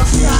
Let's get